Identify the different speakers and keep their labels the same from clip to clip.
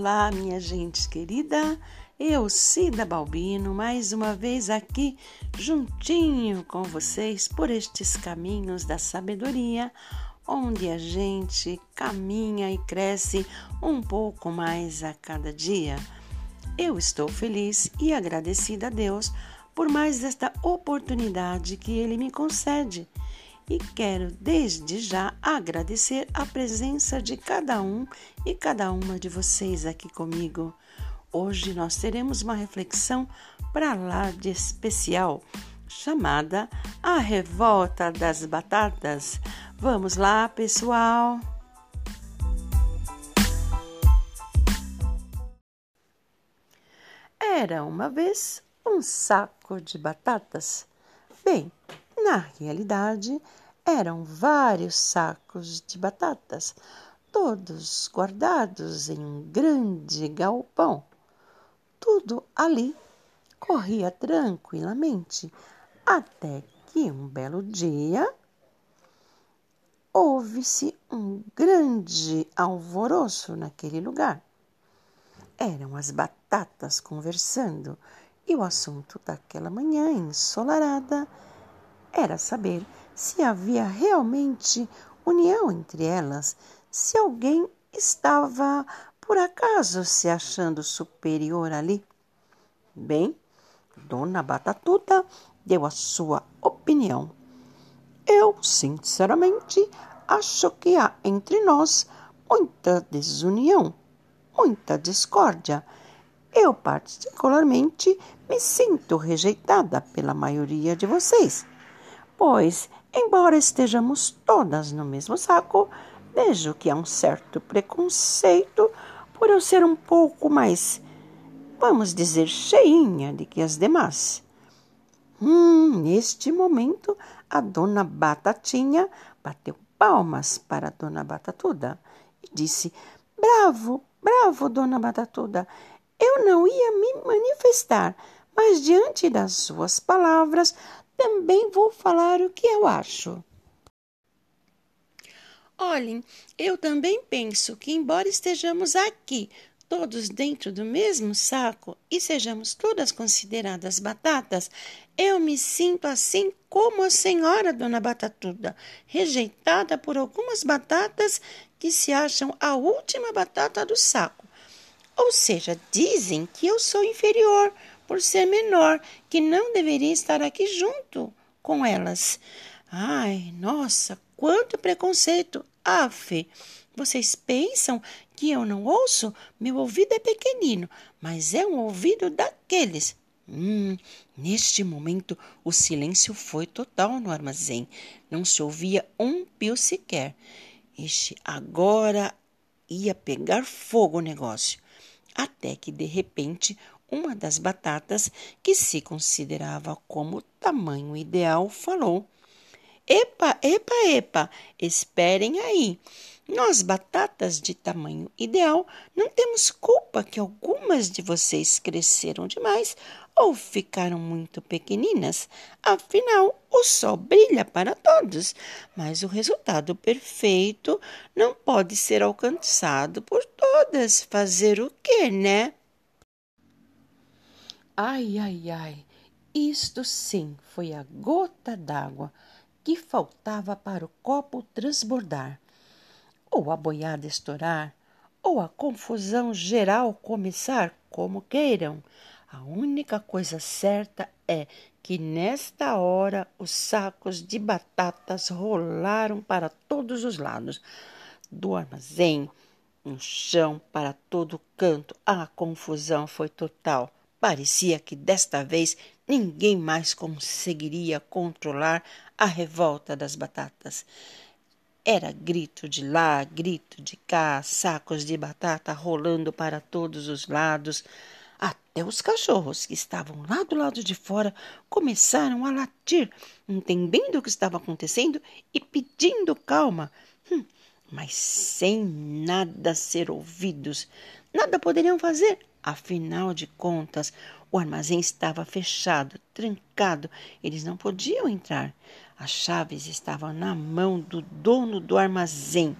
Speaker 1: Olá, minha gente querida. Eu, Cida Balbino, mais uma vez aqui juntinho com vocês por estes caminhos da sabedoria, onde a gente caminha e cresce um pouco mais a cada dia. Eu estou feliz e agradecida a Deus por mais esta oportunidade que Ele me concede e quero desde já agradecer a presença de cada um e cada uma de vocês aqui comigo. Hoje nós teremos uma reflexão para lá de especial chamada A Revolta das Batatas. Vamos lá, pessoal! Era uma vez um saco de batatas. Bem, na realidade, eram vários sacos de batatas, todos guardados em um grande galpão. Tudo ali corria tranquilamente, até que um belo dia houve-se um grande alvoroço naquele lugar. Eram as batatas conversando e o assunto daquela manhã ensolarada era saber se havia realmente união entre elas, se alguém estava por acaso se achando superior ali. Bem, Dona Batatuta deu a sua opinião. Eu, sinceramente, acho que há entre nós muita desunião, muita discórdia. Eu, particularmente, me sinto rejeitada pela maioria de vocês pois, embora estejamos todas no mesmo saco, vejo que há um certo preconceito por eu ser um pouco mais, vamos dizer, cheinha de que as demais. Hum, neste momento, a dona Batatinha bateu palmas para a dona Batatuda e disse: Bravo, bravo, dona Batatuda. Eu não ia me manifestar, mas diante das suas palavras, também vou falar o que eu acho. Olhem, eu também penso que, embora estejamos aqui todos dentro do mesmo saco e sejamos todas consideradas batatas, eu me sinto assim como a senhora Dona Batatuda, rejeitada por algumas batatas que se acham a última batata do saco. Ou seja, dizem que eu sou inferior por ser menor, que não deveria estar aqui junto com elas. Ai, nossa, quanto preconceito! Afe! Vocês pensam que eu não ouço? Meu ouvido é pequenino, mas é um ouvido daqueles. Hum, neste momento o silêncio foi total no armazém. Não se ouvia um pio sequer. Este agora ia pegar fogo o negócio. Até que de repente uma das batatas, que se considerava como tamanho ideal, falou: Epa, epa, epa, esperem aí. Nós, batatas de tamanho ideal, não temos culpa que algumas de vocês cresceram demais ou ficaram muito pequeninas. Afinal, o sol brilha para todos, mas o resultado perfeito não pode ser alcançado por todas. Fazer o quê, né? Ai, ai, ai, isto sim foi a gota d'água que faltava para o copo transbordar. Ou a boiada estourar, ou a confusão geral começar, como queiram. A única coisa certa é que nesta hora os sacos de batatas rolaram para todos os lados do armazém, no chão, para todo canto. A confusão foi total. Parecia que desta vez ninguém mais conseguiria controlar a revolta das batatas. Era grito de lá, grito de cá, sacos de batata rolando para todos os lados. Até os cachorros que estavam lá do lado de fora começaram a latir, entendendo o que estava acontecendo e pedindo calma. Hum, mas sem nada ser ouvidos. Nada poderiam fazer Afinal de contas, o armazém estava fechado, trancado, eles não podiam entrar. As chaves estavam na mão do dono do armazém.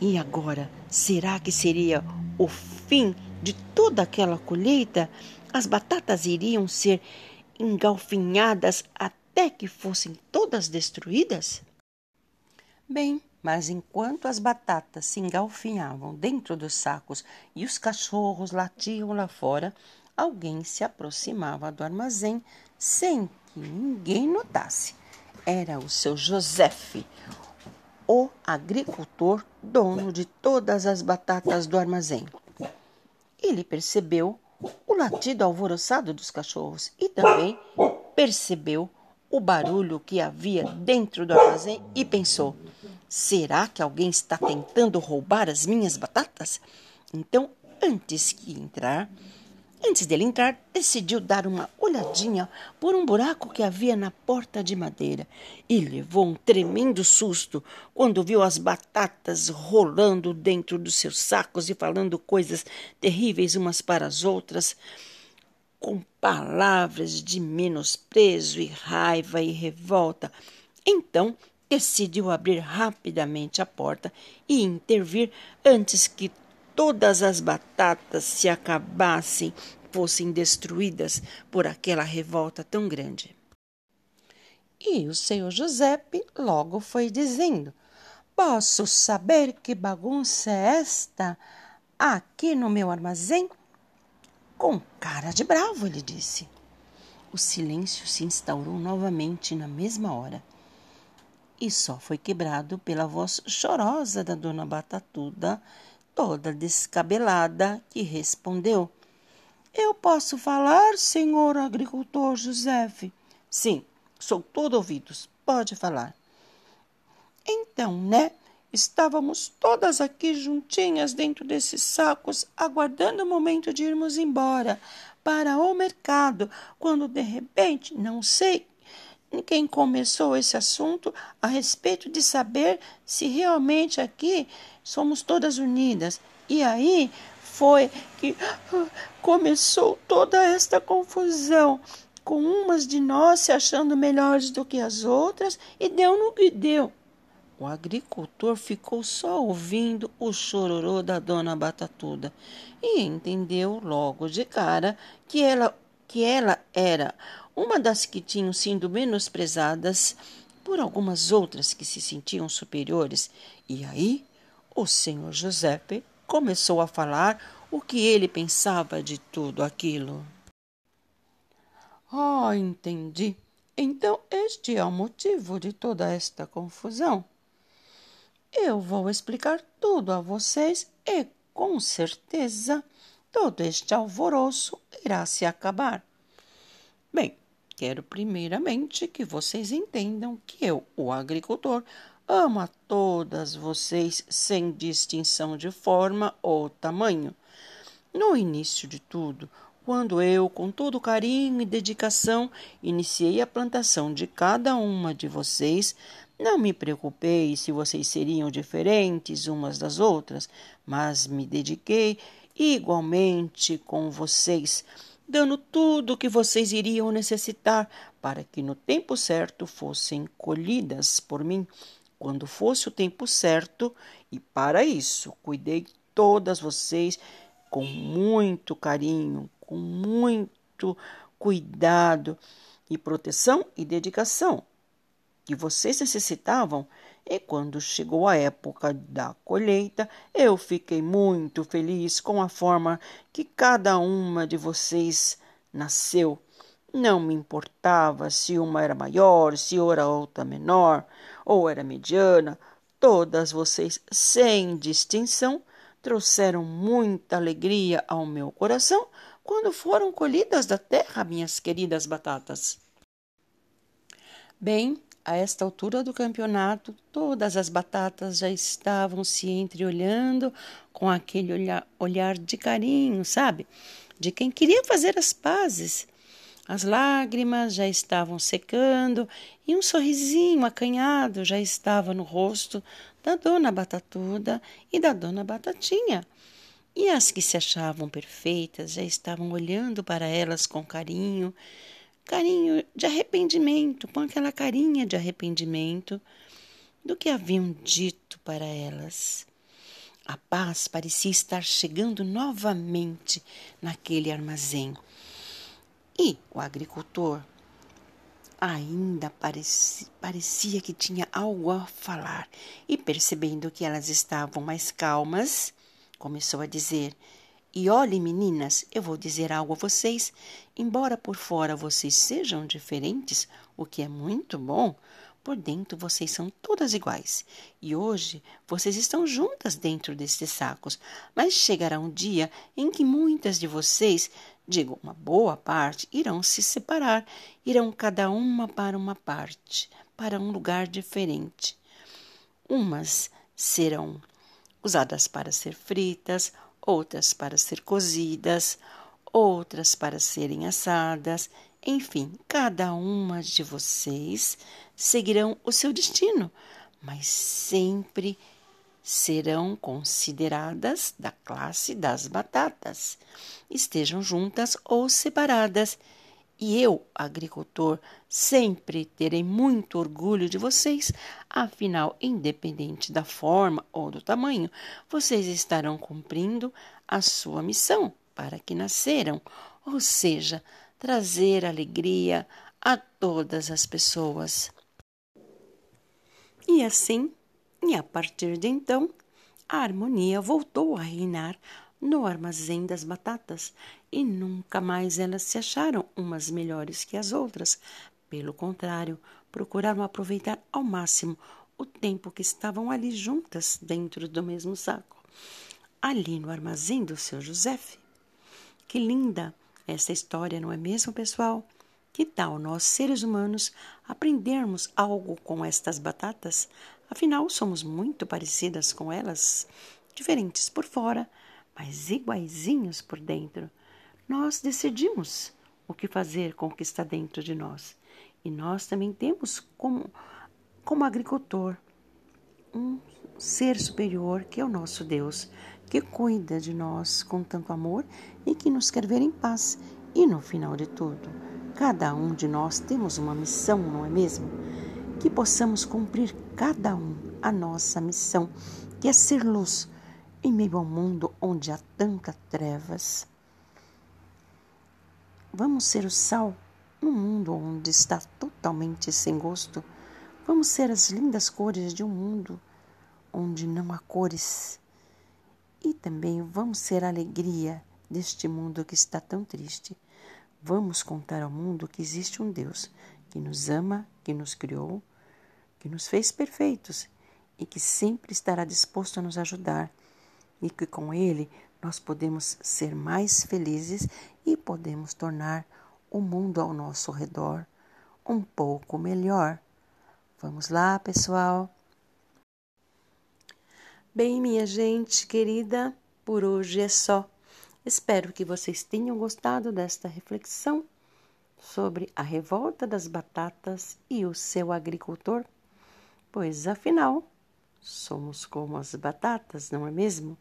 Speaker 1: E agora, será que seria o fim de toda aquela colheita? As batatas iriam ser engalfinhadas até que fossem todas destruídas? Bem, mas enquanto as batatas se engalfinhavam dentro dos sacos e os cachorros latiam lá fora, alguém se aproximava do armazém sem que ninguém notasse. Era o seu Josefe, o agricultor, dono de todas as batatas do armazém. Ele percebeu o latido alvoroçado dos cachorros e também percebeu o barulho que havia dentro do armazém e pensou: será que alguém está tentando roubar as minhas batatas? Então, antes que entrar, Antes dele entrar, decidiu dar uma olhadinha por um buraco que havia na porta de madeira e levou um tremendo susto quando viu as batatas rolando dentro dos seus sacos e falando coisas terríveis umas para as outras, com palavras de menosprezo e raiva e revolta. Então decidiu abrir rapidamente a porta e intervir antes que todas as batatas se acabassem, fossem destruídas por aquela revolta tão grande. E o senhor Giuseppe logo foi dizendo: Posso saber que bagunça é esta aqui no meu armazém? Com cara de bravo, ele disse. O silêncio se instaurou novamente na mesma hora e só foi quebrado pela voz chorosa da dona Batatuda toda descabelada, que respondeu: Eu posso falar, senhor agricultor José? Sim, sou todo ouvidos. Pode falar. Então, né? Estávamos todas aqui juntinhas dentro desses sacos, aguardando o momento de irmos embora para o mercado, quando de repente, não sei quem começou esse assunto a respeito de saber se realmente aqui somos todas unidas. E aí foi que começou toda esta confusão, com umas de nós se achando melhores do que as outras, e deu no que deu. O agricultor ficou só ouvindo o chororô da dona Batatuda e entendeu logo de cara que ela, que ela era uma das que tinham sido menosprezadas por algumas outras que se sentiam superiores. E aí o senhor Giuseppe começou a falar o que ele pensava de tudo aquilo. Ah, oh, entendi. Então este é o motivo de toda esta confusão. Eu vou explicar tudo a vocês e, com certeza, todo este alvoroço irá se acabar. Bem, quero primeiramente que vocês entendam que eu, o agricultor, amo a todas vocês sem distinção de forma ou tamanho. No início de tudo, quando eu, com todo carinho e dedicação, iniciei a plantação de cada uma de vocês, não me preocupei se vocês seriam diferentes umas das outras, mas me dediquei igualmente com vocês dando tudo o que vocês iriam necessitar para que no tempo certo fossem colhidas por mim, quando fosse o tempo certo, e para isso cuidei todas vocês com muito carinho, com muito cuidado e proteção e dedicação que vocês necessitavam e quando chegou a época da colheita, eu fiquei muito feliz com a forma que cada uma de vocês nasceu. Não me importava se uma era maior, se outra outra menor, ou era mediana, todas vocês, sem distinção, trouxeram muita alegria ao meu coração quando foram colhidas da terra, minhas queridas batatas. Bem, a esta altura do campeonato, todas as batatas já estavam se entreolhando com aquele olhar, olhar de carinho, sabe? De quem queria fazer as pazes. As lágrimas já estavam secando e um sorrisinho acanhado já estava no rosto da dona Batatuda e da dona Batatinha. E as que se achavam perfeitas já estavam olhando para elas com carinho, carinho de arrependimento, com aquela carinha de arrependimento do que haviam dito para elas. A paz parecia estar chegando novamente naquele armazém. E o agricultor ainda parecia, parecia que tinha algo a falar, e percebendo que elas estavam mais calmas, começou a dizer: E olhe, meninas, eu vou dizer algo a vocês. Embora por fora vocês sejam diferentes, o que é muito bom, por dentro vocês são todas iguais. E hoje vocês estão juntas dentro destes sacos. Mas chegará um dia em que muitas de vocês, digo, uma boa parte, irão se separar, irão cada uma para uma parte, para um lugar diferente. Umas serão usadas para ser fritas, outras para ser cozidas, outras para serem assadas, enfim, cada uma de vocês seguirão o seu destino, mas sempre serão consideradas da classe das batatas, estejam juntas ou separadas. E eu, agricultor, sempre terei muito orgulho de vocês, afinal, independente da forma ou do tamanho, vocês estarão cumprindo a sua missão para que nasceram, ou seja, trazer alegria a todas as pessoas. E assim, e a partir de então, a harmonia voltou a reinar no armazém das batatas e nunca mais elas se acharam umas melhores que as outras. Pelo contrário, procuraram aproveitar ao máximo o tempo que estavam ali juntas dentro do mesmo saco, ali no armazém do seu José. Que linda essa história, não é mesmo, pessoal? Que tal nós, seres humanos, aprendermos algo com estas batatas? Afinal, somos muito parecidas com elas, diferentes por fora, mas iguaizinhos por dentro. Nós decidimos o que fazer com o que está dentro de nós. E nós também temos como, como agricultor um ser superior que é o nosso Deus, que cuida de nós com tanto amor e que nos quer ver em paz. E no final de tudo, cada um de nós temos uma missão, não é mesmo? Que possamos cumprir cada um a nossa missão, que é ser luz em meio ao mundo onde há tantas trevas. Vamos ser o sal no mundo onde está totalmente sem gosto. Vamos ser as lindas cores de um mundo onde não há cores. E também vamos ser a alegria deste mundo que está tão triste. Vamos contar ao mundo que existe um Deus que nos ama, que nos criou, que nos fez perfeitos e que sempre estará disposto a nos ajudar e que com Ele nós podemos ser mais felizes e podemos tornar o mundo ao nosso redor um pouco melhor. Vamos lá, pessoal? Bem, minha gente querida, por hoje é só. Espero que vocês tenham gostado desta reflexão sobre a revolta das batatas e o seu agricultor, pois afinal somos como as batatas, não é mesmo?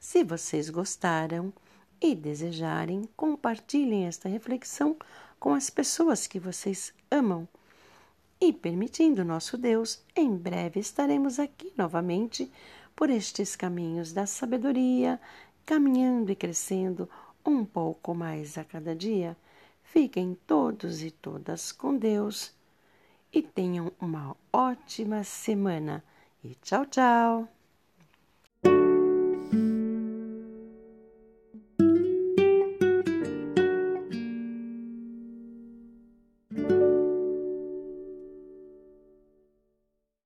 Speaker 1: Se vocês gostaram e desejarem, compartilhem esta reflexão com as pessoas que vocês amam. E permitindo nosso Deus, em breve estaremos aqui novamente por estes caminhos da sabedoria, caminhando e crescendo um pouco mais a cada dia. Fiquem todos e todas com Deus e tenham uma ótima semana. E tchau, tchau!